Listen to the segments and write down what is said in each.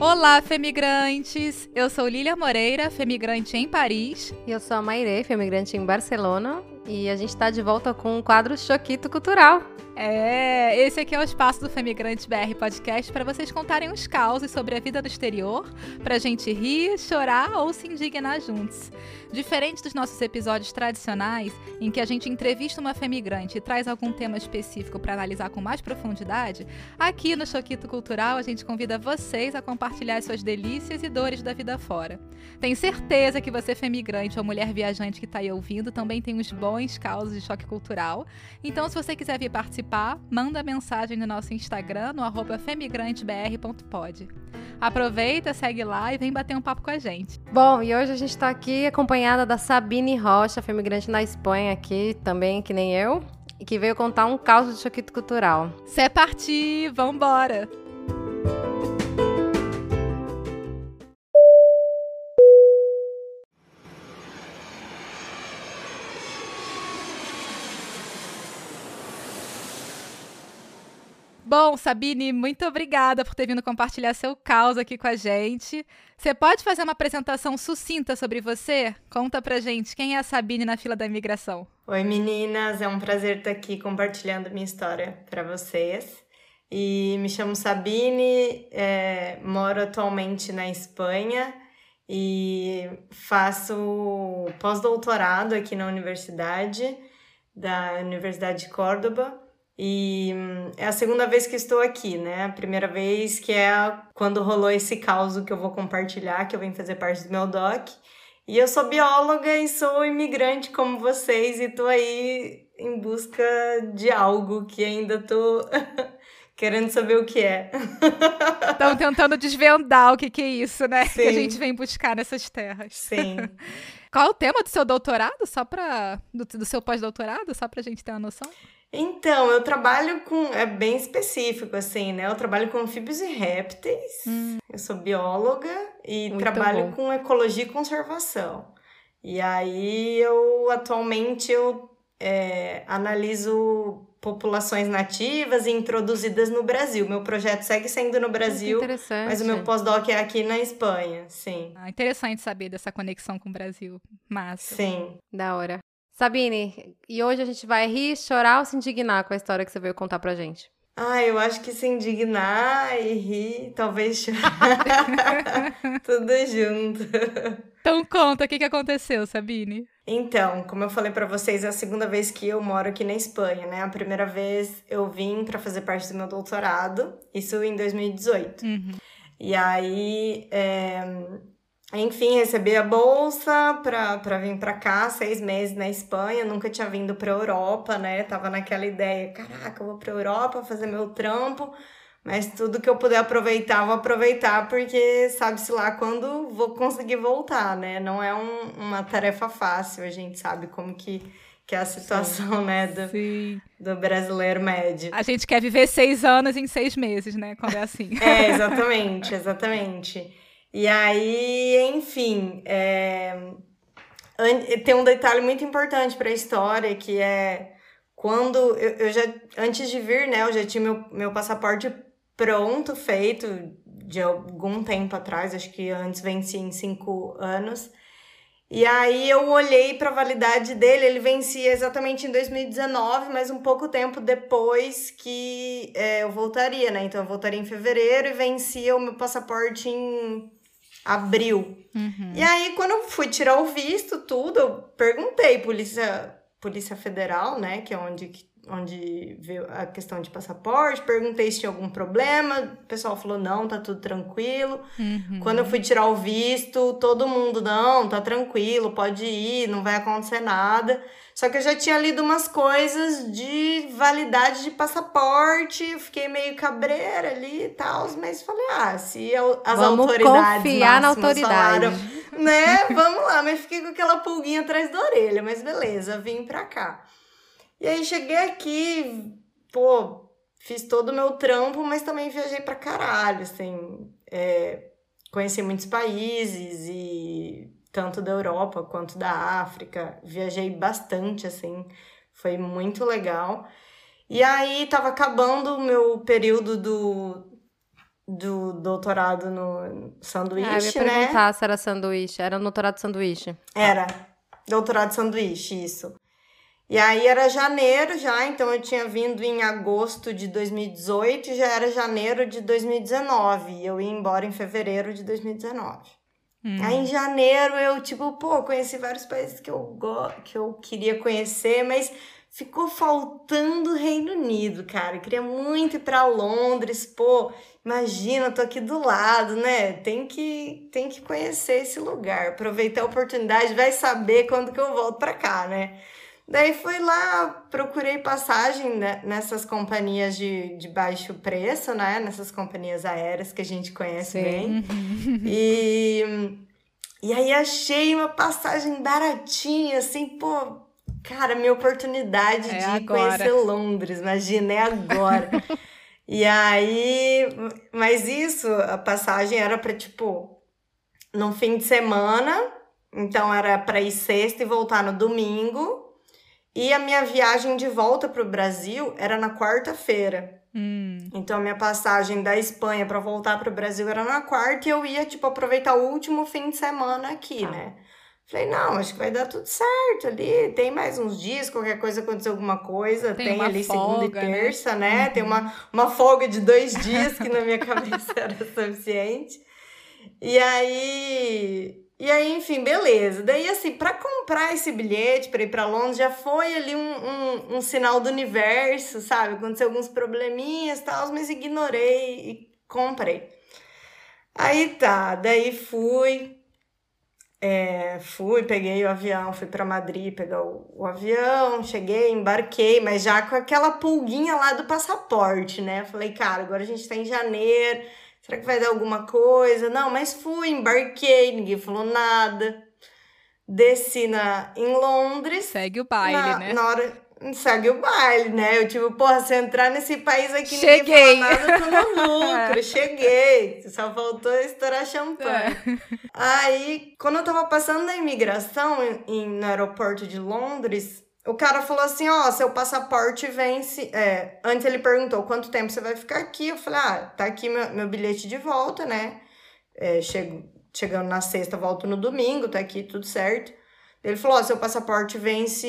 Olá, femigrantes! Eu sou Lília Moreira, femigrante em Paris. E eu sou a Maire, femigrante em Barcelona. E a gente está de volta com o quadro Choquito Cultural. É, esse aqui é o espaço do Femigrante BR Podcast para vocês contarem uns causos sobre a vida do exterior, para a gente rir, chorar ou se indignar juntos. Diferente dos nossos episódios tradicionais, em que a gente entrevista uma femigrante e traz algum tema específico para analisar com mais profundidade, aqui no Choquito Cultural a gente convida vocês a compartilhar suas delícias e dores da vida fora. Tenho certeza que você, femigrante ou mulher viajante que está aí ouvindo, também tem uns bons causos de choque cultural. Então, se você quiser vir participar, manda mensagem no nosso Instagram, no arroba femigrantebr.pod. Aproveita, segue lá e vem bater um papo com a gente. Bom, e hoje a gente está aqui acompanhada da Sabine Rocha, femigrante na Espanha aqui, também que nem eu, e que veio contar um caos de choquito cultural. Cê partir, vambora! Bom, Sabine, muito obrigada por ter vindo compartilhar seu caos aqui com a gente. Você pode fazer uma apresentação sucinta sobre você? Conta pra gente quem é a Sabine na fila da imigração. Oi, meninas, é um prazer estar aqui compartilhando minha história para vocês. E me chamo Sabine, é, moro atualmente na Espanha e faço pós-doutorado aqui na universidade, da Universidade de Córdoba. E hum, é a segunda vez que estou aqui, né? A primeira vez que é quando rolou esse caos que eu vou compartilhar, que eu venho fazer parte do meu doc. E eu sou bióloga e sou imigrante como vocês e tô aí em busca de algo que ainda tô querendo saber o que é. Estão tentando desvendar o que, que é isso, né? Sim. Que a gente vem buscar nessas terras. Sim. Qual é o tema do seu doutorado? Só para do, do seu pós-doutorado, só pra gente ter uma noção? Então, eu trabalho com. É bem específico, assim, né? Eu trabalho com anfíbios e répteis. Hum. Eu sou bióloga e Muito trabalho bom. com ecologia e conservação. E aí, eu atualmente eu é, analiso populações nativas e introduzidas no Brasil. Meu projeto segue sendo no Brasil, mas o meu pós-doc é aqui na Espanha, sim. Ah, interessante saber dessa conexão com o Brasil. Massa. Sim. Da hora. Sabine, e hoje a gente vai rir, chorar ou se indignar com a história que você veio contar pra gente? Ah, eu acho que se indignar e rir, talvez chorar. Tudo junto. Então conta, o que, que aconteceu, Sabine? Então, como eu falei para vocês, é a segunda vez que eu moro aqui na Espanha, né? A primeira vez eu vim para fazer parte do meu doutorado, isso em 2018. Uhum. E aí, é, enfim, recebi a bolsa para vir para cá, seis meses na Espanha, nunca tinha vindo para Europa, né? Tava naquela ideia, caraca, eu vou para Europa fazer meu trampo, mas tudo que eu puder aproveitar, vou aproveitar, porque sabe-se lá quando vou conseguir voltar, né? Não é um, uma tarefa fácil, a gente sabe como que, que é a situação, sim, né, do, sim. do brasileiro médio. A gente quer viver seis anos em seis meses, né? Quando é assim. é, exatamente, exatamente. E aí, enfim, é... tem um detalhe muito importante para a história que é quando eu, eu, já antes de vir, né, eu já tinha meu, meu passaporte pronto, feito de algum tempo atrás, acho que antes vencia em cinco anos. E aí eu olhei para a validade dele, ele vencia exatamente em 2019, mas um pouco tempo depois que é, eu voltaria, né? Então eu voltaria em fevereiro e vencia o meu passaporte em abril. Uhum. E aí, quando eu fui tirar o visto, tudo, eu perguntei, Polícia, Polícia Federal, né, que é onde, onde veio a questão de passaporte, perguntei se tinha algum problema, o pessoal falou, não, tá tudo tranquilo. Uhum. Quando eu fui tirar o visto, todo mundo, não, tá tranquilo, pode ir, não vai acontecer nada. Só que eu já tinha lido umas coisas de validade de passaporte, fiquei meio cabreira ali e tal, mas falei, ah, se as Vamos autoridades confiar na autoridade. Falaram, né? Vamos lá, mas fiquei com aquela pulguinha atrás da orelha, mas beleza, vim pra cá. E aí cheguei aqui, pô, fiz todo o meu trampo, mas também viajei pra caralho, assim, é, conheci muitos países e tanto da Europa quanto da África. Viajei bastante, assim, foi muito legal. E aí tava acabando o meu período do, do doutorado no sanduíche, ah, eu ia né? perguntar se era sanduíche. Era doutorado sanduíche. Era. Doutorado sanduíche, isso. E aí era janeiro já, então eu tinha vindo em agosto de 2018 e já era janeiro de 2019. E eu ia embora em fevereiro de 2019. Hum. Aí em janeiro eu, tipo, pô, conheci vários países que eu, go que eu queria conhecer, mas ficou faltando o Reino Unido, cara. Eu queria muito ir para Londres, pô. Imagina, tô aqui do lado, né? Tem que, tem que conhecer esse lugar, aproveitar a oportunidade, vai saber quando que eu volto para cá, né? Daí fui lá, procurei passagem né, nessas companhias de, de baixo preço, né? Nessas companhias aéreas que a gente conhece Sim. bem. e, e aí achei uma passagem baratinha, assim, pô, cara, minha oportunidade é de agora. conhecer Londres, imagina, é agora. e aí, mas isso, a passagem era para tipo, no fim de semana, então era para ir sexta e voltar no domingo. E a minha viagem de volta para o Brasil era na quarta-feira. Hum. Então, a minha passagem da Espanha para voltar para o Brasil era na quarta e eu ia, tipo, aproveitar o último fim de semana aqui, ah. né? Falei, não, acho que vai dar tudo certo ali. Tem mais uns dias, qualquer coisa acontecer alguma coisa. Tem, tem ali folga, segunda e né? terça, né? né? Uhum. Tem uma, uma folga de dois dias que na minha cabeça era suficiente. E aí e aí, enfim, beleza. Daí, assim, para comprar esse bilhete para ir para Londres, já foi ali um, um, um, sinal do universo, sabe? Aconteceu alguns probleminhas e tal, mas ignorei e comprei. Aí tá, daí fui, é, fui, peguei o avião, fui para Madrid pegar o, o, avião, cheguei, embarquei, mas já com aquela pulguinha lá do passaporte, né? Falei, cara, agora a gente tá em janeiro Será que vai dar alguma coisa? Não, mas fui, embarquei, ninguém falou nada. Desci na, em Londres. Segue o baile, na, né? Na hora. Segue o baile, né? Eu, tipo, porra, se eu entrar nesse país aqui, Cheguei. ninguém fala nada, eu tô no lucro. Cheguei. Só faltou estourar champanhe. É. Aí, quando eu tava passando na imigração, em, no aeroporto de Londres, o cara falou assim: ó, seu passaporte vence. É, antes ele perguntou quanto tempo você vai ficar aqui. Eu falei: ah, tá aqui meu, meu bilhete de volta, né? É, chego, chegando na sexta, volto no domingo, tá aqui tudo certo. Ele falou: ó, seu passaporte vence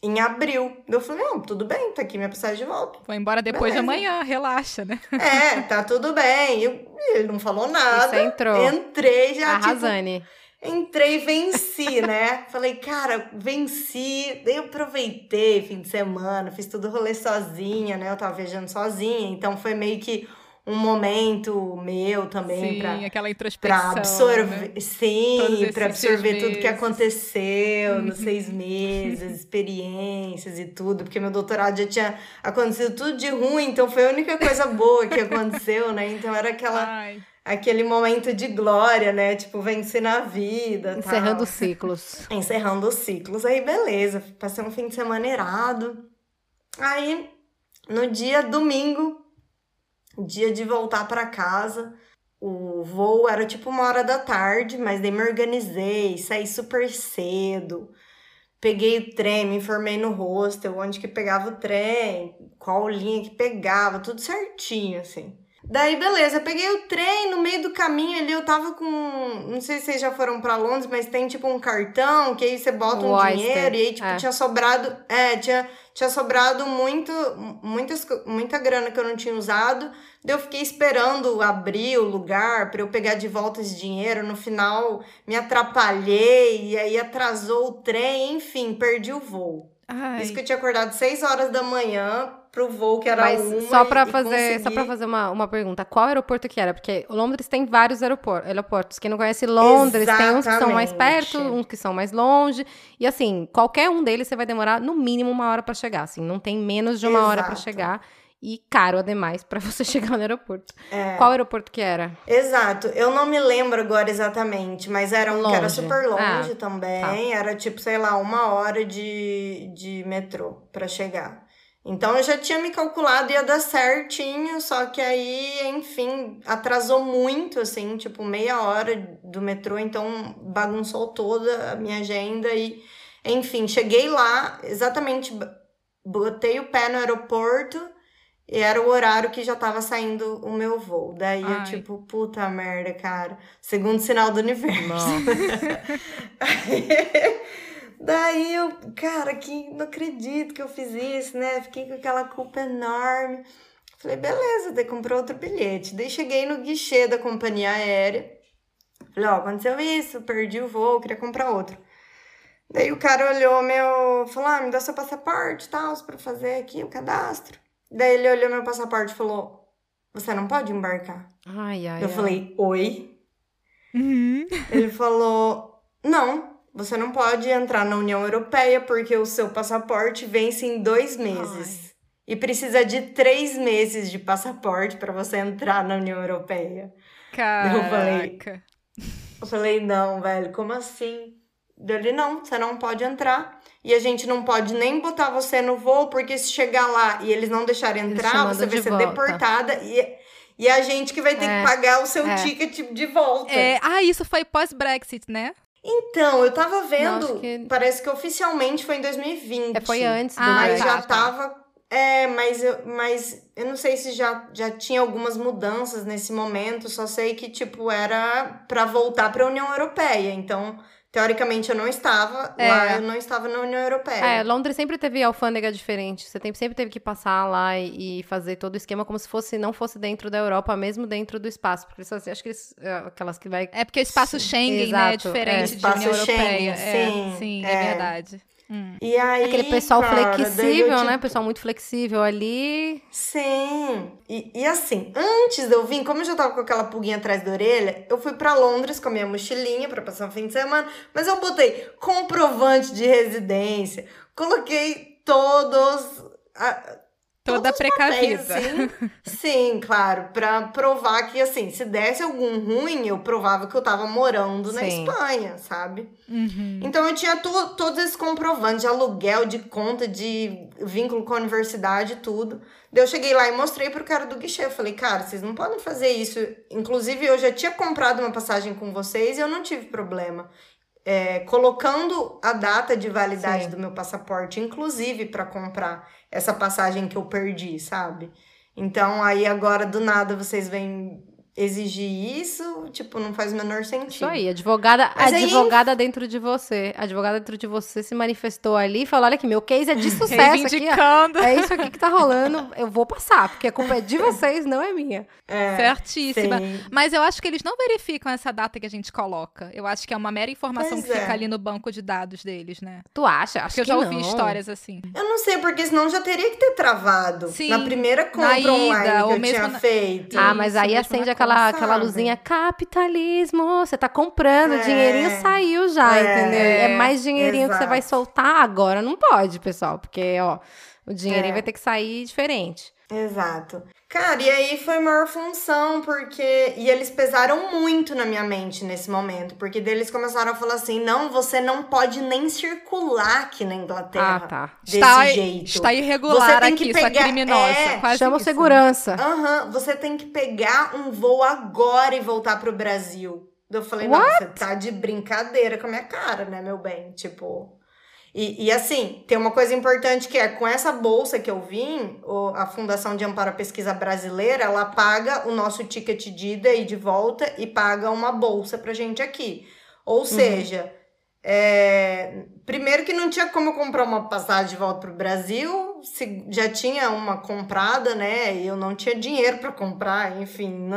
em abril. Eu falei: não, tudo bem, tá aqui minha passagem de volta. Vou embora depois Beleza. de amanhã, relaxa, né? É, tá tudo bem. Eu, ele não falou nada. Você entrou. Entrei já. Arrasane. Tipo, Entrei e venci, né? Falei, cara, venci. Daí eu aproveitei fim de semana, fiz tudo rolê sozinha, né? Eu tava viajando sozinha, então foi meio que um momento meu também para aquela introspecção, pra absorver, né? sim, para absorver tudo que aconteceu nos seis meses, experiências e tudo, porque meu doutorado já tinha acontecido tudo de ruim, então foi a única coisa boa que aconteceu, né? Então era aquela Ai aquele momento de glória, né? Tipo, vencer na vida. Encerrando tal. ciclos. Encerrando os ciclos. Aí, beleza. Passei um fim de semana irado. Aí, no dia domingo, dia de voltar para casa, o voo era tipo uma hora da tarde, mas daí me organizei, saí super cedo. Peguei o trem, me informei no hostel, onde que pegava o trem, qual linha que pegava, tudo certinho, assim. Daí, beleza, peguei o trem no meio do caminho ali, eu tava com. Não sei se vocês já foram para Londres, mas tem tipo um cartão que aí você bota um dinheiro e aí, tipo, é. tinha sobrado. É, tinha, tinha sobrado muito, muitas, muita grana que eu não tinha usado. Daí eu fiquei esperando abrir o lugar para eu pegar de volta esse dinheiro. No final, me atrapalhei e aí atrasou o trem, enfim, perdi o voo. Ai. Isso que eu tinha acordado 6 horas da manhã pro voo que era Mas uma só para fazer, consegui... só para fazer uma, uma pergunta, qual aeroporto que era? Porque Londres tem vários aeroportos, aeroportos. Quem não conhece Londres, Exatamente. tem uns que são mais perto, uns que são mais longe. E assim, qualquer um deles você vai demorar no mínimo uma hora para chegar, assim, não tem menos de uma Exato. hora para chegar e caro ademais para você chegar no aeroporto. É. Qual aeroporto que era? Exato, eu não me lembro agora exatamente, mas era um longe. que era super longe ah, também, tá. era tipo, sei lá, uma hora de, de metrô para chegar. Então eu já tinha me calculado ia dar certinho, só que aí, enfim, atrasou muito, assim, tipo meia hora do metrô, então bagunçou toda a minha agenda e, enfim, cheguei lá, exatamente, botei o pé no aeroporto E era o horário que já tava saindo o meu voo. Daí Ai. eu, tipo, puta merda, cara. Segundo sinal do universo. Daí eu, cara, que não acredito que eu fiz isso, né? Fiquei com aquela culpa enorme. Falei, beleza, daí comprou outro bilhete. Daí cheguei no guichê da companhia aérea. Falei, ó, aconteceu isso, perdi o voo, queria comprar outro. Daí o cara olhou meu, falou, ah, me dá seu passaporte e tal, pra fazer aqui o cadastro. Daí ele olhou meu passaporte e falou: Você não pode embarcar. Ai, ai. Eu ai. falei: Oi? Uhum. Ele falou: Não, você não pode entrar na União Europeia porque o seu passaporte vence em dois meses. Ai. E precisa de três meses de passaporte para você entrar na União Europeia. Caraca. Eu falei, eu falei, não, velho, como assim? Ele, não, você não pode entrar e a gente não pode nem botar você no voo, porque se chegar lá e eles não deixarem entrar, você vai de ser volta. deportada e, e a gente que vai ter é, que pagar o seu é. ticket de volta. É, ah, isso foi pós-Brexit, né? Então, eu tava vendo, que... parece que oficialmente foi em 2020. É, foi antes do ah, Mas já tava. É, mas eu, mas eu não sei se já, já tinha algumas mudanças nesse momento, só sei que, tipo, era para voltar para a União Europeia. Então, Teoricamente eu não estava é. lá, eu não estava na União Europeia. É, Londres sempre teve alfândega diferente. Você sempre teve que passar lá e, e, fazer todo o esquema como se fosse não fosse dentro da Europa, mesmo dentro do espaço. Porque acho que eles, é, aquelas que vai. É porque o espaço Schengen, Exato, né, é diferente é. da União Schengen, Europeia. Sim, é, sim, é, é verdade. Hum. E aí, Aquele pessoal cara, flexível, te... né? Pessoal muito flexível ali. Sim. E, e assim, antes de eu vir, como eu já tava com aquela pulguinha atrás da orelha, eu fui para Londres com a minha mochilinha para passar um fim de semana, mas eu botei comprovante de residência, coloquei todos. A, Toda precavida. Papéis, assim. Sim, claro, para provar que assim, se desse algum ruim, eu provava que eu tava morando Sim. na Espanha, sabe? Uhum. Então eu tinha to todos esses comprovantes de aluguel, de conta, de vínculo com a universidade, tudo. Daí eu cheguei lá e mostrei pro cara do guichê. Eu falei, cara, vocês não podem fazer isso. Inclusive, eu já tinha comprado uma passagem com vocês e eu não tive problema. É, colocando a data de validade Sim. do meu passaporte, inclusive para comprar essa passagem que eu perdi, sabe? Então aí agora do nada vocês vêm exigir isso, tipo, não faz o menor sentido. Isso aí, advogada, advogada aí... dentro de você, advogada dentro de você se manifestou ali e falou, olha que meu case é de sucesso aqui, ó, é isso aqui que tá rolando, eu vou passar, porque a culpa é de vocês, não é minha. É, Certíssima. Sim. Mas eu acho que eles não verificam essa data que a gente coloca. Eu acho que é uma mera informação pois que é. fica ali no banco de dados deles, né? Tu acha? Acho porque que eu já ouvi histórias assim. Eu não sei, porque senão já teria que ter travado. Sim, na primeira compra na ida, online que eu tinha na... feito. Ah, mas aí acende aquela aquela, aquela luzinha capitalismo. Você tá comprando, é, dinheirinho saiu já, é, entendeu? É mais dinheirinho exato. que você vai soltar agora. Não pode, pessoal, porque, ó, o dinheirinho é. vai ter que sair diferente. Exato. Cara, e aí foi maior função, porque. E eles pesaram muito na minha mente nesse momento, porque deles começaram a falar assim: não, você não pode nem circular aqui na Inglaterra. Ah, tá. Desse está, jeito. Está irregular aqui, pegar, isso é criminosa. É, quase chama segurança. Aham, uhum, você tem que pegar um voo agora e voltar pro Brasil. Eu falei, What? não, você tá de brincadeira com a minha cara, né, meu bem? Tipo. E, e, assim, tem uma coisa importante que é, com essa bolsa que eu vim, a Fundação de Amparo à Pesquisa Brasileira, ela paga o nosso ticket de ida e de volta e paga uma bolsa pra gente aqui. Ou uhum. seja, é, primeiro que não tinha como eu comprar uma passagem de volta pro Brasil, se já tinha uma comprada, né, e eu não tinha dinheiro para comprar, enfim,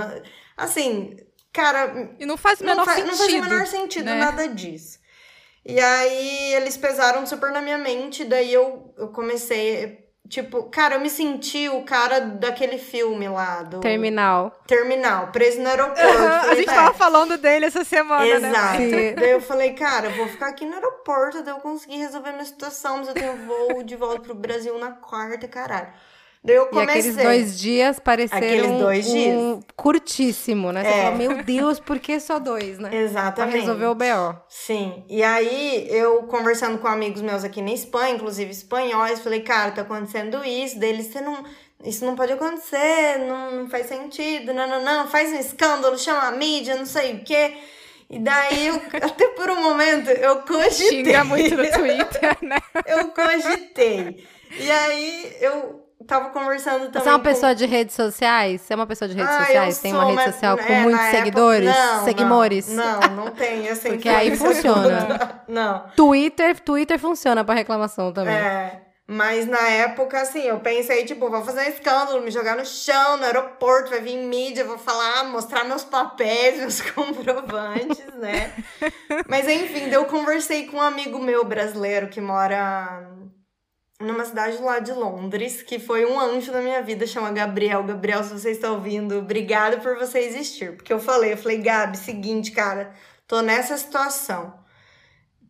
assim, cara... E não faz o menor não sentido. Não faz o menor sentido né? nada disso. E aí eles pesaram super na minha mente, daí eu, eu comecei. Tipo, cara, eu me senti o cara daquele filme lá. Do... Terminal. Terminal, preso no aeroporto. Falei, a gente tava falando dele essa semana, Exato. né? Exato. daí eu falei, cara, eu vou ficar aqui no aeroporto, daí eu consegui resolver minha situação, mas eu tenho voo de volta pro Brasil na quarta, caralho. Daí eu comecei. E aqueles dois dias pareceram dois dias. Um curtíssimo, né? Você é. fala, meu Deus, por que só dois, né? Exatamente. Pra resolver o BO. Sim. E aí, eu conversando com amigos meus aqui na Espanha, inclusive espanhóis, falei, cara, tá acontecendo isso. Deles, você não... Isso não pode acontecer, não, não faz sentido, não, não, não, faz um escândalo, chama a mídia, não sei o quê. E daí, eu, até por um momento, eu cogitei. Xinga muito no Twitter, né? eu cogitei. E aí, eu tava conversando também. Você é uma com... pessoa de redes sociais? Você é uma pessoa de redes ah, sociais? Tem uma sou, rede mas, social com é, muitos seguidores? Época... Não, seguimores? Não, não, não tem. Assim, Porque aí funciona. não. Twitter, Twitter funciona pra reclamação também. É. Mas na época, assim, eu pensei, tipo, vou fazer um escândalo, me jogar no chão, no aeroporto, vai vir mídia, vou falar, mostrar meus papéis, meus comprovantes, né? Mas enfim, eu conversei com um amigo meu brasileiro que mora numa cidade lá de Londres, que foi um anjo na minha vida, chama Gabriel. Gabriel, se você está ouvindo, obrigada por você existir. Porque eu falei, eu falei, Gabi, seguinte, cara, tô nessa situação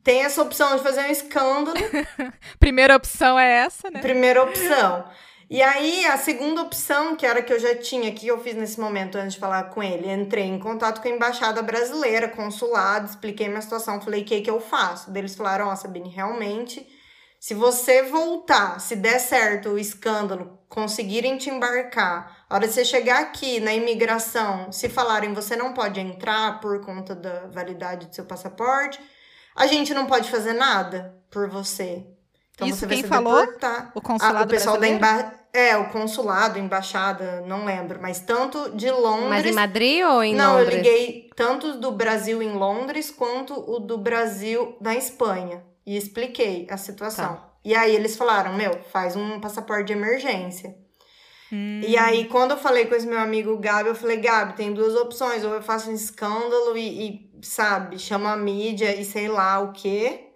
tem essa opção de fazer um escândalo. Primeira opção é essa, né? Primeira opção. E aí, a segunda opção, que era que eu já tinha, que eu fiz nesse momento antes de falar com ele, entrei em contato com a embaixada brasileira, consulado, expliquei minha situação, falei, o que, que eu faço? Daí eles falaram, ó, oh, Sabine, realmente, se você voltar, se der certo o escândalo, conseguirem te embarcar, a hora de você chegar aqui na imigração, se falarem você não pode entrar por conta da validade do seu passaporte, a gente não pode fazer nada por você. Então Isso você quem falou? Deportar. O consulado ah, o pessoal brasileiro? da emba... É, o consulado, embaixada, não lembro, mas tanto de Londres. Mas em Madrid ou em não, Londres? Não, eu liguei tanto do Brasil em Londres quanto o do Brasil na Espanha e expliquei a situação. Tá. E aí eles falaram: "Meu, faz um passaporte de emergência". Hum. E aí, quando eu falei com esse meu amigo Gabi, eu falei, Gabi, tem duas opções. Ou eu faço um escândalo e, e sabe, chamo a mídia e sei lá o que,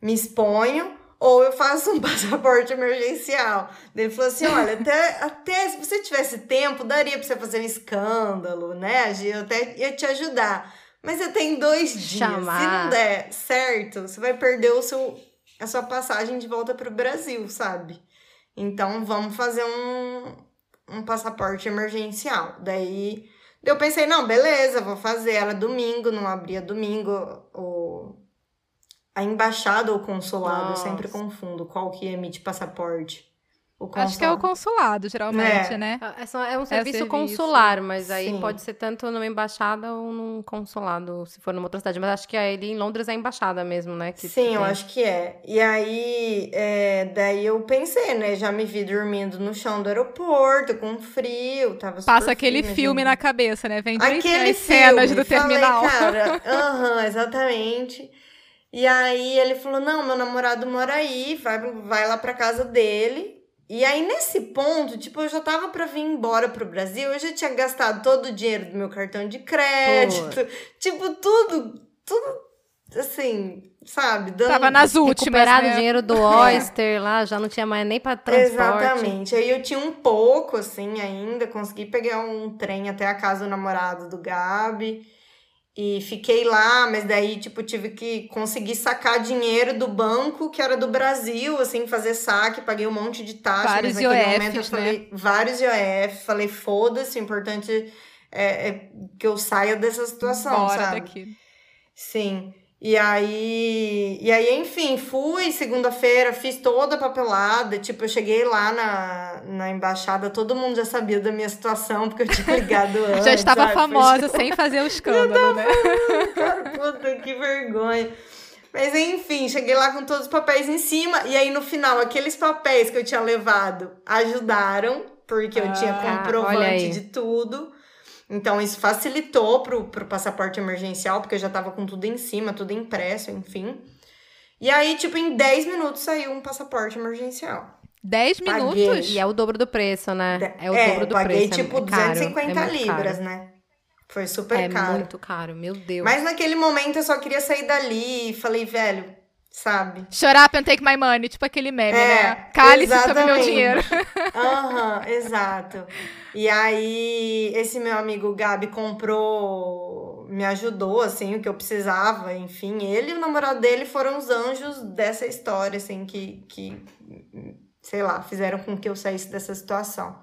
me exponho, ou eu faço um passaporte emergencial. Ele falou assim: olha, até, até se você tivesse tempo, daria pra você fazer um escândalo, né? Eu até ia te ajudar. Mas você tem dois dias. Chamar. Se não der certo, você vai perder o seu, a sua passagem de volta pro Brasil, sabe? Então vamos fazer um, um passaporte emergencial. Daí eu pensei, não, beleza, vou fazer. Era domingo, não abria domingo o, a embaixada ou consulado. Nossa. Eu sempre confundo qual que emite passaporte. Acho que é o consulado, geralmente, é. né? É, é, é um serviço, é serviço, consular, mas aí Sim. pode ser tanto numa embaixada ou num consulado, se for numa outra cidade. Mas acho que ali em Londres é a embaixada mesmo, né? Que, Sim, que eu acho que é. E aí, é, daí eu pensei, né? Já me vi dormindo no chão do aeroporto, com frio, tava Passa aquele frio, filme na cabeça, né? Vem aquele as cenas do terminal. Falei, cara, aham, uhum, exatamente. E aí ele falou: não, meu namorado mora aí, vai, vai lá pra casa dele. E aí, nesse ponto, tipo, eu já tava pra vir embora pro Brasil, eu já tinha gastado todo o dinheiro do meu cartão de crédito, Pô. tipo, tudo, tudo, assim, sabe? Dando... Tava nas últimas, Recuperado né? o dinheiro do Oyster é. lá, já não tinha mais nem pra transporte. Exatamente. Aí eu tinha um pouco, assim, ainda, consegui pegar um trem até a casa do namorado do Gabi. E fiquei lá, mas daí, tipo, tive que conseguir sacar dinheiro do banco, que era do Brasil, assim, fazer saque, paguei um monte de taxa. Vários mas naquele IOFs, momento eu falei, né? vários IOF, falei, foda-se, o importante é, é, que eu saia dessa situação, Bora sabe? daqui. Sim. E aí, e aí, enfim, fui segunda-feira, fiz toda a papelada. Tipo, eu cheguei lá na, na embaixada, todo mundo já sabia da minha situação, porque eu tinha ligado antes. já estava sabe? famosa, sem fazer o escândalo, né? Cara, puta, que vergonha. Mas enfim, cheguei lá com todos os papéis em cima. E aí, no final, aqueles papéis que eu tinha levado ajudaram, porque eu ah, tinha comprovante de tudo. Então, isso facilitou pro, pro passaporte emergencial, porque eu já tava com tudo em cima, tudo impresso, enfim. E aí, tipo, em 10 minutos saiu um passaporte emergencial. 10 minutos? E é o dobro do preço, né? É o é, dobro do paguei, preço. Paguei, tipo, é 250 é libras, caro. né? Foi super é caro. É muito caro, meu Deus. Mas naquele momento eu só queria sair dali e falei, velho, sabe? Shut up and take my money, tipo aquele meme, é, né? Cale-se sobre meu dinheiro. Aham, uhum, exato. E aí, esse meu amigo Gabi comprou, me ajudou, assim, o que eu precisava, enfim. Ele e o namorado dele foram os anjos dessa história, assim, que, que sei lá, fizeram com que eu saísse dessa situação.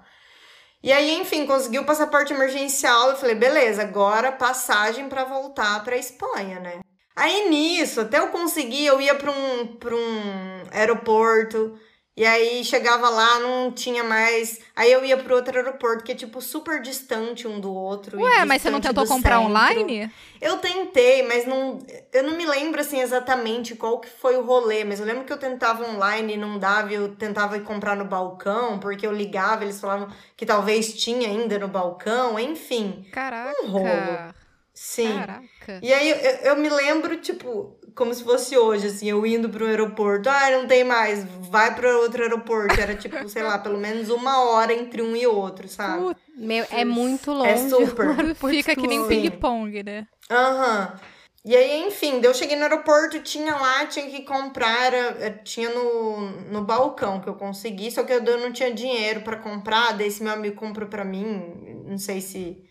E aí, enfim, consegui o passaporte emergencial. Eu falei, beleza, agora passagem para voltar para Espanha, né? Aí nisso, até eu conseguir, eu ia para um, pra um aeroporto E aí chegava lá, não tinha mais. Aí eu ia pro outro aeroporto, que é tipo super distante um do outro. Ué, mas você não tentou comprar centro. online? Eu tentei, mas não. Eu não me lembro assim exatamente qual que foi o rolê, mas eu lembro que eu tentava online e não dava, eu tentava comprar no balcão, porque eu ligava, eles falavam que talvez tinha ainda no balcão, enfim. Caraca. Um rolo. Sim. Caraca. E aí eu, eu, me lembro, tipo, como se fosse hoje, assim, eu indo pro aeroporto. Ah, não tem mais, vai pro outro aeroporto. Era tipo, sei lá, pelo menos uma hora entre um e outro, sabe? Putz, meu, é muito longe. É super. Fica que nem ping-pong, né? Aham. Uhum. E aí, enfim, eu cheguei no aeroporto, tinha lá, tinha que comprar, era, tinha no, no balcão que eu consegui, só que eu não tinha dinheiro para comprar, daí esse meu amigo comprou para mim, não sei se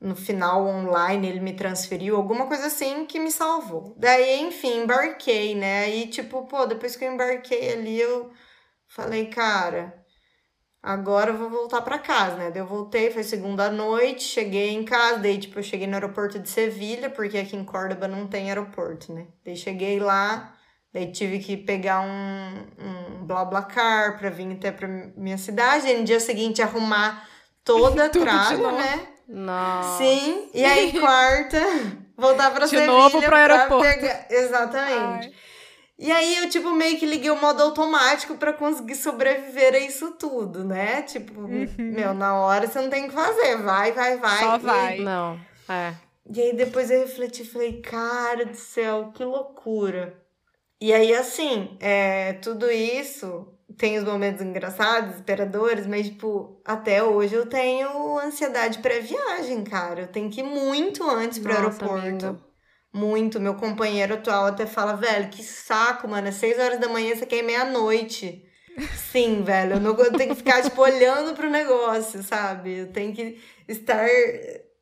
no final online ele me transferiu, alguma coisa assim que me salvou. Daí, enfim, embarquei, né? Aí, tipo, pô, depois que eu embarquei ali, eu falei, cara, agora eu vou voltar para casa, né? Daí eu voltei, foi segunda noite, cheguei em casa, daí, tipo, eu cheguei no aeroporto de Sevilha, porque aqui em Córdoba não tem aeroporto, né? Daí cheguei lá, daí tive que pegar um, um BlaBlaCar pra vir até pra minha cidade, e no dia seguinte arrumar toda a tralha, né? Nossa. Sim, e aí quarta, voltar pra De Sevilha novo pro aeroporto. pegar... Exatamente. Ai. E aí eu, tipo, meio que liguei o modo automático para conseguir sobreviver a isso tudo, né? Tipo, Uhum. meu, na hora você não tem o que fazer. Vai, vai, vai. Só E- vai. Não, é. E aí depois eu refleti e falei, cara do céu, que loucura. E aí, assim, é, tudo isso tem os momentos engraçados, desesperadores, mas, tipo, até hoje eu tenho ansiedade pré-viagem, cara. Eu tenho que ir muito antes pro Nossa, aeroporto. amiga. Muito. Meu companheiro atual até fala, velho, que saco, mano. É seis horas da manhã, você quer ir meia-noite. Sim, velho. Eu, não, eu tenho que ficar, tipo, olhando pro negócio, sabe? Eu tenho que estar,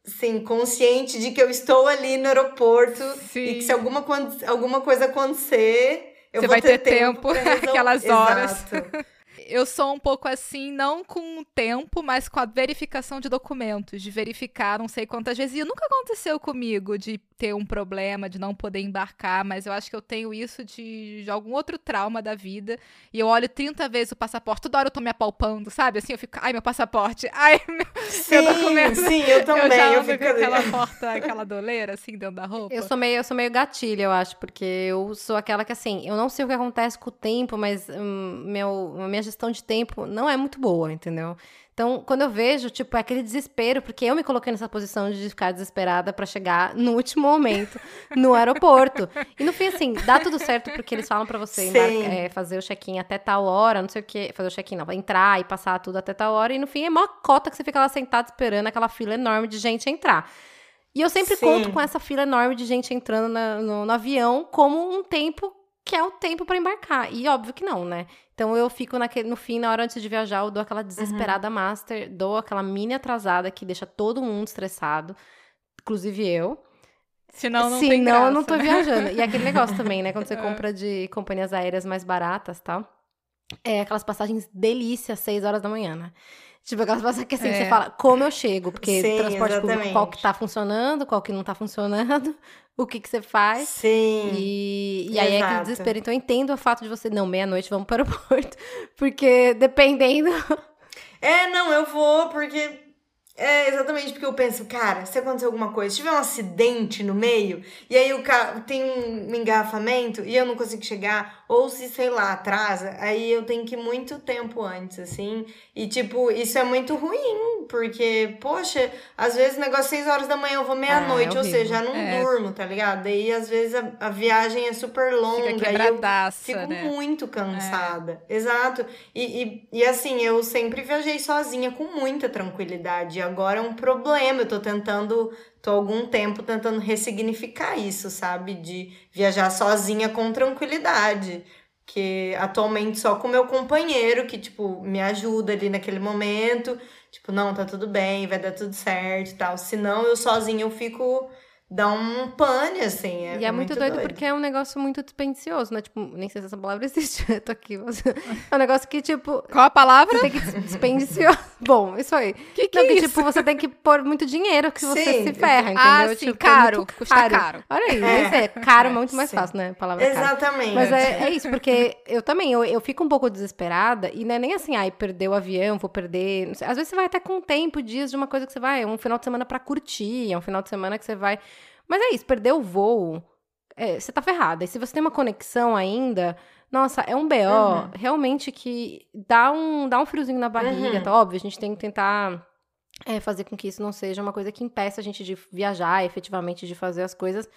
sim, consciente de que eu estou ali no aeroporto Sim. e que se alguma, alguma coisa acontecer, eu Você vai ter tempo, pra resolver. aquelas horas. Exato. Eu sou um pouco assim, não com o tempo, mas com a verificação de documentos, de verificar não sei quantas vezes. E nunca aconteceu comigo de ter um problema, de não poder embarcar, mas eu acho que eu tenho isso de, de algum outro trauma da vida. E eu olho 30 vezes o passaporte, toda hora eu tô me apalpando, sabe? Assim, eu fico, ai, meu passaporte, ai, meu, Sim, documento. sim, eu também. eu já Eu, fico com aquela porta, aquela doleira, assim, dentro da roupa. Eu sou meio, eu sou meio gatilha, eu acho, porque eu sou aquela que assim, eu não sei o que acontece com o tempo, mas hum, meu, a minha gestão de tempo não é muito boa, entendeu? Então, quando eu vejo, tipo, é aquele desespero, porque eu me coloquei nessa posição de ficar desesperada pra chegar no último momento no aeroporto. E no fim, assim, dá tudo certo porque eles falam pra você embarca- é, fazer o check-in até tal hora, não sei o que, fazer o check-in, não, entrar e passar tudo até tal hora, e no fim é mó cota que você fica lá sentado esperando aquela fila enorme de gente entrar. E eu sempre Sim. conto com essa fila enorme de gente entrando na- no, no avião como um tempo que é o tempo pra embarcar. E óbvio que não, né? Então eu fico naquele, no fim, na hora antes de viajar, eu dou aquela desesperada master, dou aquela mini atrasada que deixa todo mundo estressado, inclusive eu. Senão não Sim, tem graça, eu não tô né? viajando. E aquele negócio também, né? Quando você É. compra de companhias aéreas mais baratas e tal. É aquelas passagens delícia, às 6 horas da manhã, né? Tipo, aquelas passagens que assim, É. você fala, como eu chego? Porque Sim, transporte público, qual exatamente. que tá funcionando, qual que não tá funcionando, o que que você faz. Sim. E, e aí é Exato. desespero. Então eu entendo o fato de você, não, meia-noite vamos para o aeroporto. Porque dependendo. É, não, eu vou porque. É exatamente porque eu penso, cara, se acontecer alguma coisa, se tiver um acidente no meio, e aí o carro tem um engarrafamento e eu não consigo chegar, ou se, sei lá, atrasa, aí eu tenho que ir muito tempo antes, assim. E, tipo, isso é muito ruim, porque, poxa, às vezes o negócio é 6 horas da manhã, eu vou meia-noite, é ou seja, já não É. durmo, tá ligado? Daí, às vezes, a, a viagem é super longa, Fica e eu Fico né? muito cansada. Exato. E, e, e assim, eu sempre viajei sozinha com muita tranquilidade. Agora é um problema. Eu tô tentando, tô algum tempo tentando ressignificar isso, sabe? De viajar sozinha com tranquilidade. Que atualmente só com meu companheiro, que, tipo, me ajuda ali naquele momento. Tipo, não, tá tudo bem, vai dar tudo certo e tal. Senão eu sozinha eu fico dá um pane, assim. É e é muito, muito doido, doido, porque é um negócio muito dispendicioso, né? Tipo, nem sei se essa palavra existe, eu tô aqui. Você... É um negócio que, tipo. Qual a palavra? Você tem que. Bom, isso aí. Que que Não, é que, isso? tipo, você tem que pôr muito dinheiro que você Sim, se ferra, entendeu? Ah, sim, tipo, caro, muito custa caro. Olha aí, É. mas é caro, é muito mais Sim. fácil, né? A palavra caro. Exatamente. Mas é, é isso, porque eu também, eu, eu fico um pouco desesperada, e não é nem assim, ai, perder o avião, vou perder. Às vezes você vai até com tempo, dias de uma coisa que você vai, é um final de semana pra curtir, é um final de semana que você vai. Mas é isso, perder o voo, é, você tá ferrada. E se você tem uma conexão ainda, nossa, é um BO Uhum. realmente que dá um, dá um friozinho na barriga, Uhum. tá óbvio, a gente tem que tentar. é, fazer com que isso não seja uma coisa que impeça a gente de viajar, efetivamente, de fazer as coisas.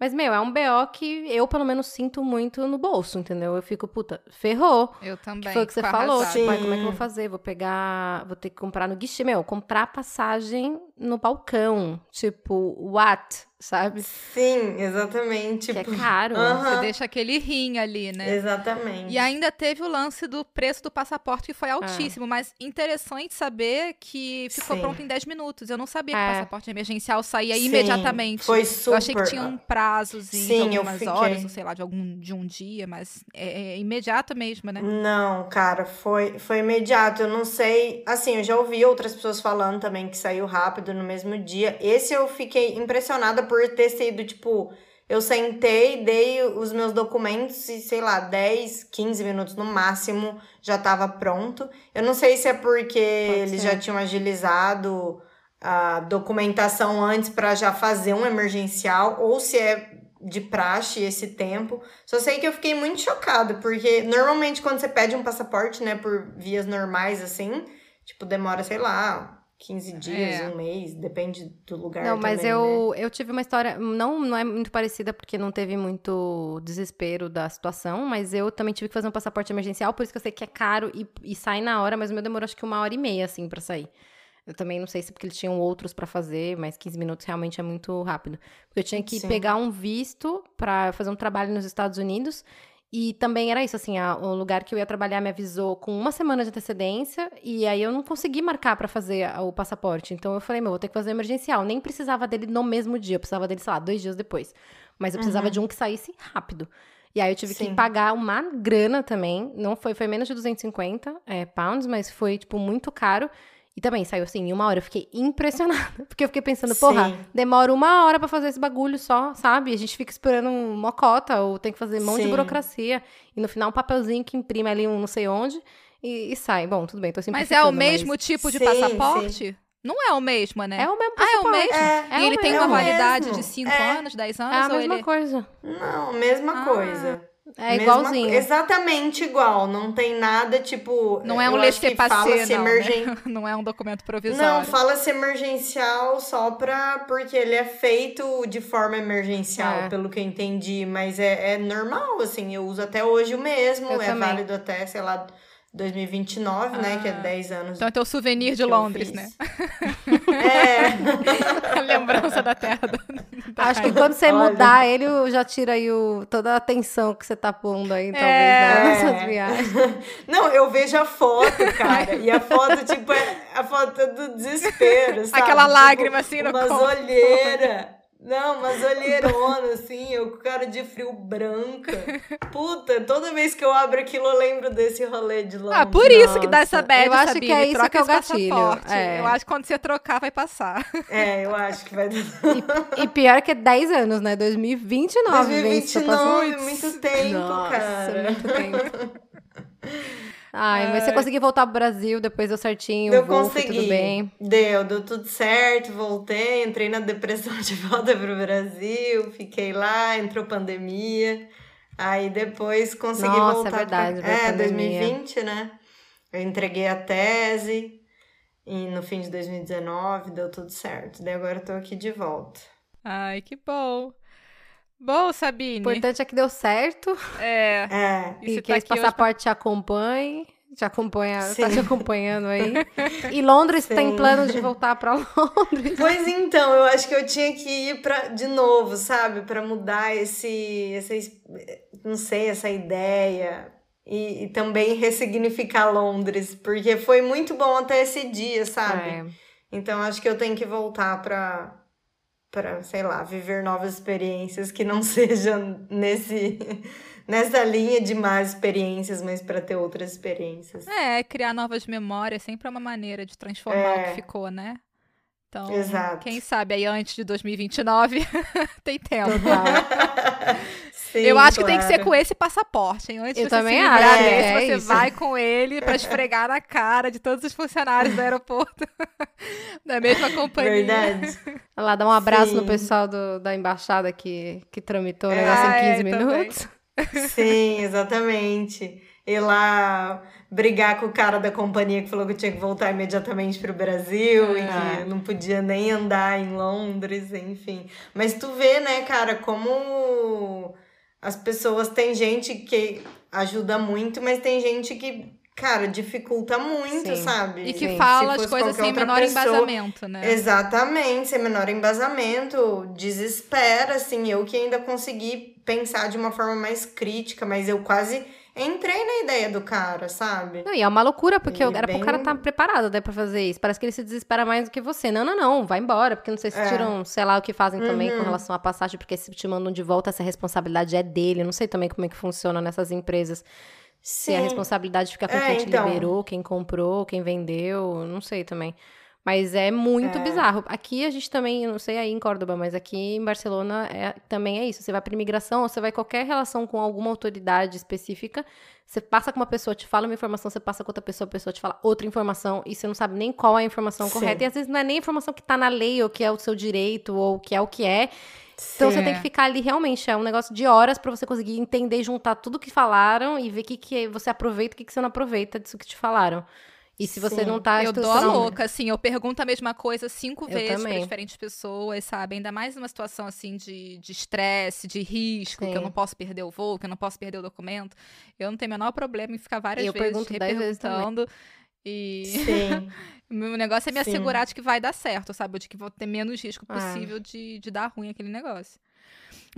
Mas, meu, é um BO que eu, pelo menos, sinto muito no bolso, entendeu? Eu fico, puta, ferrou. Eu também. Que foi o que você fico falou. Tipo, ai, como é que eu vou fazer? Vou pegar. Vou ter que comprar no guichê. Meu, comprar passagem no balcão. Tipo, what? Sabe? Sim, exatamente. Que é Tipo, caro. Aham. Você deixa aquele rim ali, né? Exatamente. E ainda teve o lance do preço do passaporte, que Ah. foi altíssimo, mas interessante saber que ficou Sim. pronto em 10 minutos. Eu não sabia que É. o passaporte emergencial saía Sim, imediatamente. Foi super. Eu achei que tinha um prazozinho Sim, de algumas horas, ou sei lá, de algum de um dia, mas é, é imediato mesmo, né? Não, cara, foi, foi imediato. Eu não sei. Assim, eu já ouvi outras pessoas falando também que saiu rápido no mesmo dia. Esse eu fiquei impressionada por ter sido, tipo, eu sentei, dei os meus documentos e, sei lá, 10, 15 minutos no máximo já tava pronto. Eu não sei se é porque eles já tinham agilizado a documentação antes para já fazer um emergencial ou se é de praxe esse tempo. Só sei que eu fiquei muito chocada, porque normalmente quando você pede um passaporte, né, por vias normais assim, tipo, demora, sei lá, 15 dias, É. um mês, depende do lugar Não, mas também, né? eu, eu tive uma história, não, não é muito parecida porque não teve muito desespero da situação, mas eu também tive que fazer um passaporte emergencial, por isso que eu sei que é caro e, e sai na hora, mas o meu demorou acho que uma hora e meia, assim, pra sair. Eu também não sei se porque eles tinham outros pra fazer, mas 15 minutos realmente é muito rápido. Porque eu tinha que Sim. pegar um visto pra fazer um trabalho nos Estados Unidos e também era isso, assim, a- o lugar que eu ia trabalhar me avisou com uma semana de antecedência e aí eu não consegui marcar pra fazer a- o passaporte. Então eu falei, meu, vou ter que fazer emergencial. Nem precisava dele no mesmo dia, eu precisava dele, sei lá, dois dias depois. Mas eu precisava Uhum. de um que saísse rápido. E aí eu tive que Sim. pagar uma grana também. Não foi, foi menos de 250 é, pounds, mas foi, tipo, muito caro. E também saiu assim, em uma hora. Eu fiquei impressionada. Porque eu fiquei pensando, porra, Sim. demora uma hora pra fazer esse bagulho só, sabe? A gente fica esperando uma cota, ou tem que fazer um monte de Sim. burocracia. E no final, um papelzinho que imprime ali um não sei onde e, e sai. Bom, tudo bem, tô Mas é o mesmo tipo de Sim, passaporte? Não é o mesmo, né? É o mesmo Ah, é o passaporte. mesmo? É, É e ele o tem uma É validade mesmo. de 5 É. anos, 10 É anos? a ou mesma ele... coisa. Não, mesma Ah. coisa. É Mesma igualzinho. co- Exatamente igual. Não tem nada, tipo. Não é um laissez-passer, fala-se não, emergen- né? Não é um documento Não, provisório. fala-se emergencial só pra. Porque ele é feito de forma emergencial, É. pelo que eu entendi. Mas é, é normal, assim. Eu uso até hoje o mesmo. Eu é também. válido até, sei lá, 2029, né? Que é Ah. 10 anos. Então é teu souvenir de Londres, né? É. A lembrança da terra. Da Acho que quando você Olha. mudar ele, já tira aí o, toda a atenção que você tá pondo aí, talvez, É. nas suas viagens. Não, eu vejo a foto, cara. E a foto, tipo, é a foto do desespero, sabe? Aquela Tipo, lágrima, assim, no Umas olheiras. Não, umas olheironas, assim, eu com cara de frio branca. Puta, toda vez que eu abro aquilo, eu lembro desse rolê de Londres. Ah, por isso que dá essa bad, eu acho Sabine. que é isso Troca que é o gatilho, é. Eu acho que quando você trocar, vai passar. É, eu acho que vai dar. E pior que é 10 anos, né? 2029 vem isso, tá passando. 2029, muito tempo, Nossa, cara. muito tempo. Ai, mas você conseguiu voltar pro Brasil, depois deu certinho, Eu voo, consegui. tudo bem. Deu, deu tudo certo, voltei, entrei na depressão de volta pro Brasil, fiquei lá, entrou pandemia. Aí depois consegui Nossa, é voltar. verdade, pra... É, pandemia. 2020, né? Eu entreguei a tese e no fim de 2019 deu tudo certo. Daí agora eu tô aqui de volta. Ai, que bom. Bom, Sabine. O importante é que deu certo É. É. E e, que tá esse hoje passaporte te acompanhe. Te acompanha, tá Sim. te acompanhando aí. E Londres tem Sim. planos de voltar pra Londres. Pois então, eu acho que eu tinha que ir pra, de novo, sabe? Pra mudar esse, essa, es- não sei, essa ideia. E, e também ressignificar Londres, porque foi muito bom até esse dia, sabe? É. Então acho que eu tenho que voltar pra, para, sei lá, viver novas experiências que não sejam nesse nessa linha de más experiências, mas para ter outras experiências. É, criar novas memórias sempre é uma maneira de transformar é. o que é. ficou, né? Então, Exato. quem sabe aí antes de 2029 tem tempo. Sim, eu acho claro. que tem que ser com esse passaporte, hein? Antes eu também acho. É, é, você isso. vai com ele para esfregar na cara de todos os funcionários do aeroporto da mesma companhia. Verdade. Lá, dá um abraço Sim. no pessoal do, da embaixada que, que tramitou o negócio ah, em 15 é, minutos. Também. Sim, exatamente. Ir lá brigar com o cara da companhia que falou que tinha que voltar imediatamente para o Brasil é. e que é. não podia nem andar em Londres, enfim. Mas tu vê, né, cara, como as pessoas. Tem gente que ajuda muito, mas tem gente que cara, dificulta muito, Sim. sabe? E que Sim. fala as coisas sem menor pessoa, embasamento, né? Exatamente, sem menor embasamento, desespera, assim, eu que ainda consegui pensar de uma forma mais crítica, mas eu quase entrei na ideia do cara, sabe? Não, e é uma loucura, porque era bem... pro cara estar tá preparado, né, pra fazer isso. Parece que ele se desespera mais do que você. Não, não, não, vai embora, porque não sei se é. tiram, sei lá, o que fazem também uhum. com relação à passagem, porque se te mandam de volta, essa responsabilidade é dele. Eu não sei também como é que funciona nessas empresas. Sim. Se a responsabilidade fica com é, quem te então... liberou, quem comprou, quem vendeu, não sei também. Mas é muito é. bizarro. Aqui a gente também, não sei aí em Córdoba, mas aqui em Barcelona é, também é isso. Você vai para imigração ou você vai qualquer relação com alguma autoridade específica, você passa com uma pessoa, te fala uma informação, você passa com outra pessoa, a pessoa te fala outra informação e você não sabe nem qual é a informação Sim. correta. E às vezes não é nem a informação que tá na lei ou que é o seu direito ou que é o que é. Então você tem que ficar ali realmente, é um negócio de horas para você conseguir entender, juntar tudo que falaram e ver o que, que você aproveita e o que, que você não aproveita disso que te falaram. E se você Sim. não tá... Eu dou a louca, assim, eu pergunto a mesma coisa cinco eu vezes para diferentes pessoas, sabe? Ainda mais numa situação, assim, de estresse, de, de risco, Sim. que eu não posso perder o voo, que eu não posso perder o documento. Eu não tenho o menor problema em ficar várias eu vezes pergunto reperguntando. E Sim. o meu negócio é me Sim. assegurar de que vai dar certo, sabe? De que vou ter menos risco ah. possível ah. de, de dar ruim aquele negócio.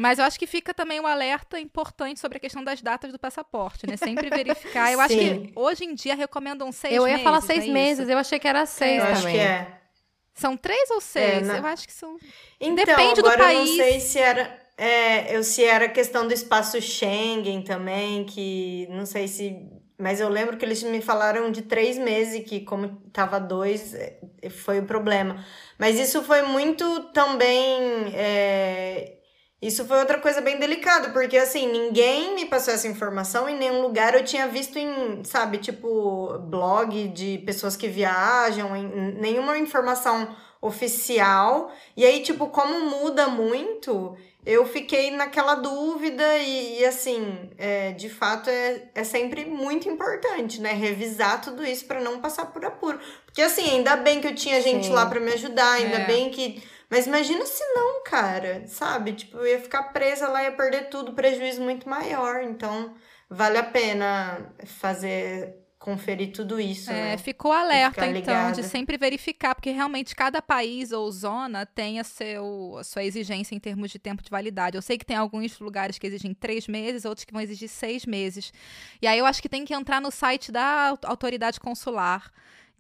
Mas eu acho que fica também um alerta importante sobre a questão das datas do passaporte, né? Sempre verificar. Eu acho que hoje em dia recomendam seis meses. Eu ia falar seis é meses, eu achei que era seis é, também. Acho que é. São três ou seis? É, Eu acho que são. Então, Depende agora do país. Eu não sei se era. É, eu se era questão do espaço Schengen também, que não sei se mas eu lembro que eles me falaram de três meses, que como tava dois, é, foi o problema. Mas isso foi muito também. É... Isso foi outra coisa bem delicada, porque assim, ninguém me passou essa informação em nenhum lugar. Eu tinha visto em, sabe, tipo, blog de pessoas que viajam, em, nenhuma informação oficial. E aí, tipo, como muda muito, eu fiquei naquela dúvida e, e assim, é, de fato é, é sempre muito importante, né? Revisar tudo isso para não passar por apuro. Porque assim, ainda bem que eu tinha gente Sim. lá para me ajudar, ainda é. bem que. Mas imagina se não, cara, sabe? Tipo, eu ia ficar presa lá, ia perder tudo, prejuízo muito maior. Então, vale a pena fazer conferir tudo isso. É, né? ficou alerta, então, de sempre verificar, porque realmente cada país ou zona tem a, seu, a sua exigência em termos de tempo de validade. Eu sei que tem alguns lugares que exigem três meses, outros que vão exigir seis meses. E aí eu acho que tem que entrar no site da autoridade consular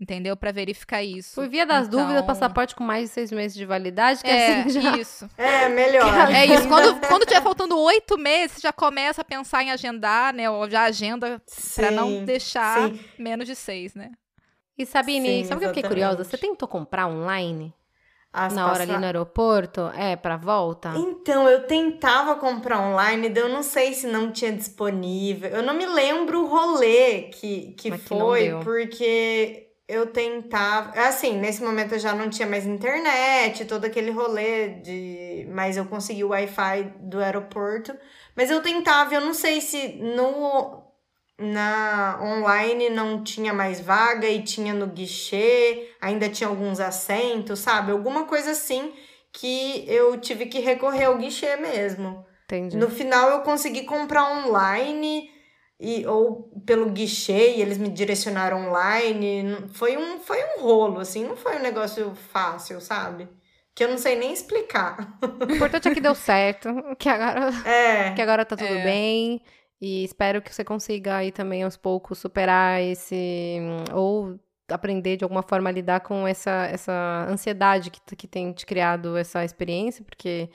entendeu? Para verificar isso. Por via das então... dúvidas, passaporte com mais de seis meses de validade, que é, assim já... isso. É, melhor. É isso. Quando, quando tiver faltando oito meses, você já começa a pensar em agendar, né? Ou já agenda para não deixar sim. menos de seis, né? E Sabine, sim, sabe o que eu fiquei curiosa? Você tentou comprar online? As na hora ali no aeroporto? É, pra volta? Então, eu tentava comprar online, eu não sei se não tinha disponível. Eu não me lembro o rolê que, que foi, que porque eu tentava. Assim, nesse momento eu já não tinha mais internet, todo aquele rolê de. Mas eu consegui o Wi-Fi do aeroporto. Mas eu tentava, eu não sei se no. Na online não tinha mais vaga e tinha no guichê, ainda tinha alguns assentos, sabe? Alguma coisa assim que eu tive que recorrer ao guichê mesmo. Entendi. No final eu consegui comprar online e, ou pelo guichê e eles me direcionaram online. Foi um, foi um rolo, assim, não foi um negócio fácil, sabe? Que eu não sei nem explicar. O importante é que deu certo, que agora, é, que agora tá tudo é. bem. E espero que você consiga aí também aos poucos superar esse. Ou aprender de alguma forma a lidar com essa, essa ansiedade que, que tem te criado essa experiência, porque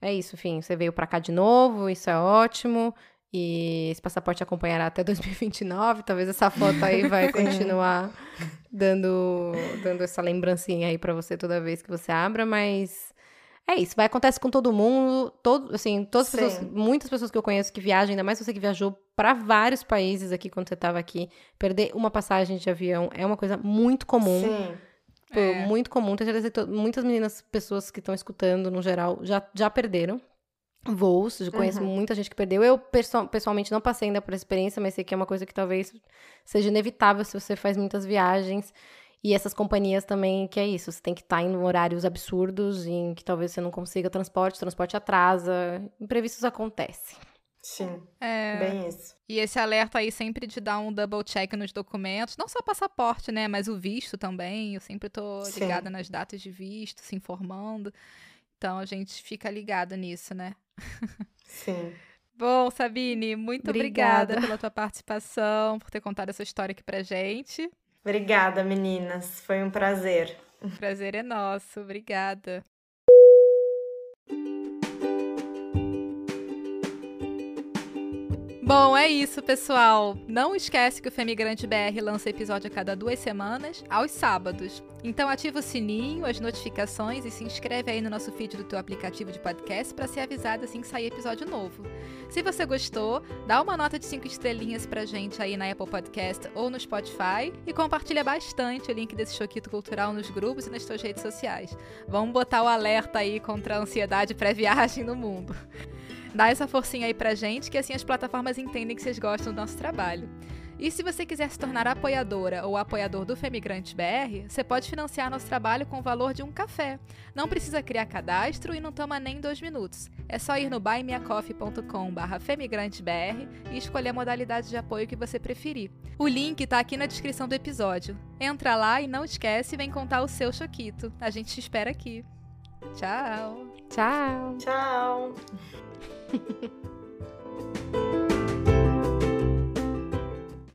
é isso, enfim, você veio para cá de novo, isso é ótimo. E esse passaporte acompanhará até 2029. Talvez essa foto aí vai continuar dando, dando essa lembrancinha aí para você toda vez que você abra, mas é isso, vai acontecer com todo mundo, todo, assim, todas as pessoas, muitas pessoas que eu conheço que viajam, ainda mais você que viajou para vários países aqui quando você estava aqui, perder uma passagem de avião é uma coisa muito comum. Sim. Pô, é. Muito comum. Tenho certeza que muitas meninas, pessoas que estão escutando no geral, já, já perderam voos. Eu conheço uhum. muita gente que perdeu. Eu, pessoalmente, não passei ainda por essa experiência, mas sei que é uma coisa que talvez seja inevitável se você faz muitas viagens. E essas companhias também, que é isso, você tem que estar em horários absurdos, em que talvez você não consiga transporte, transporte atrasa, imprevistos acontecem. Sim, é... bem isso. E esse alerta aí sempre de dar um double check nos documentos, não só passaporte, né, mas o visto também, eu sempre tô ligada Sim. nas datas de visto, se informando, então a gente fica ligado nisso, né? Sim. Bom, Sabine, muito obrigada. obrigada pela tua participação, por ter contado essa história aqui pra gente. Obrigada, meninas. Foi um prazer. O prazer é nosso. Obrigada. Bom, é isso, pessoal. Não esquece que o Femigrante BR lança episódio a cada duas semanas, aos sábados. Então ativa o sininho, as notificações e se inscreve aí no nosso feed do teu aplicativo de podcast para ser avisado assim que sair episódio novo. Se você gostou, dá uma nota de 5 estrelinhas pra gente aí na Apple Podcast ou no Spotify e compartilha bastante o link desse choquito cultural nos grupos e nas suas redes sociais. Vamos botar o alerta aí contra a ansiedade pré-viagem no mundo. Dá essa forcinha aí pra gente, que assim as plataformas entendem que vocês gostam do nosso trabalho. E se você quiser se tornar apoiadora ou apoiador do Femigrante BR, você pode financiar nosso trabalho com o valor de um café. Não precisa criar cadastro e não toma nem dois minutos. É só ir no buymeacoffee.com femigrantebr e escolher a modalidade de apoio que você preferir. O link está aqui na descrição do episódio. Entra lá e não esquece e vem contar o seu choquito. A gente te espera aqui. Tchau. Tchau. Tchau. フフフ。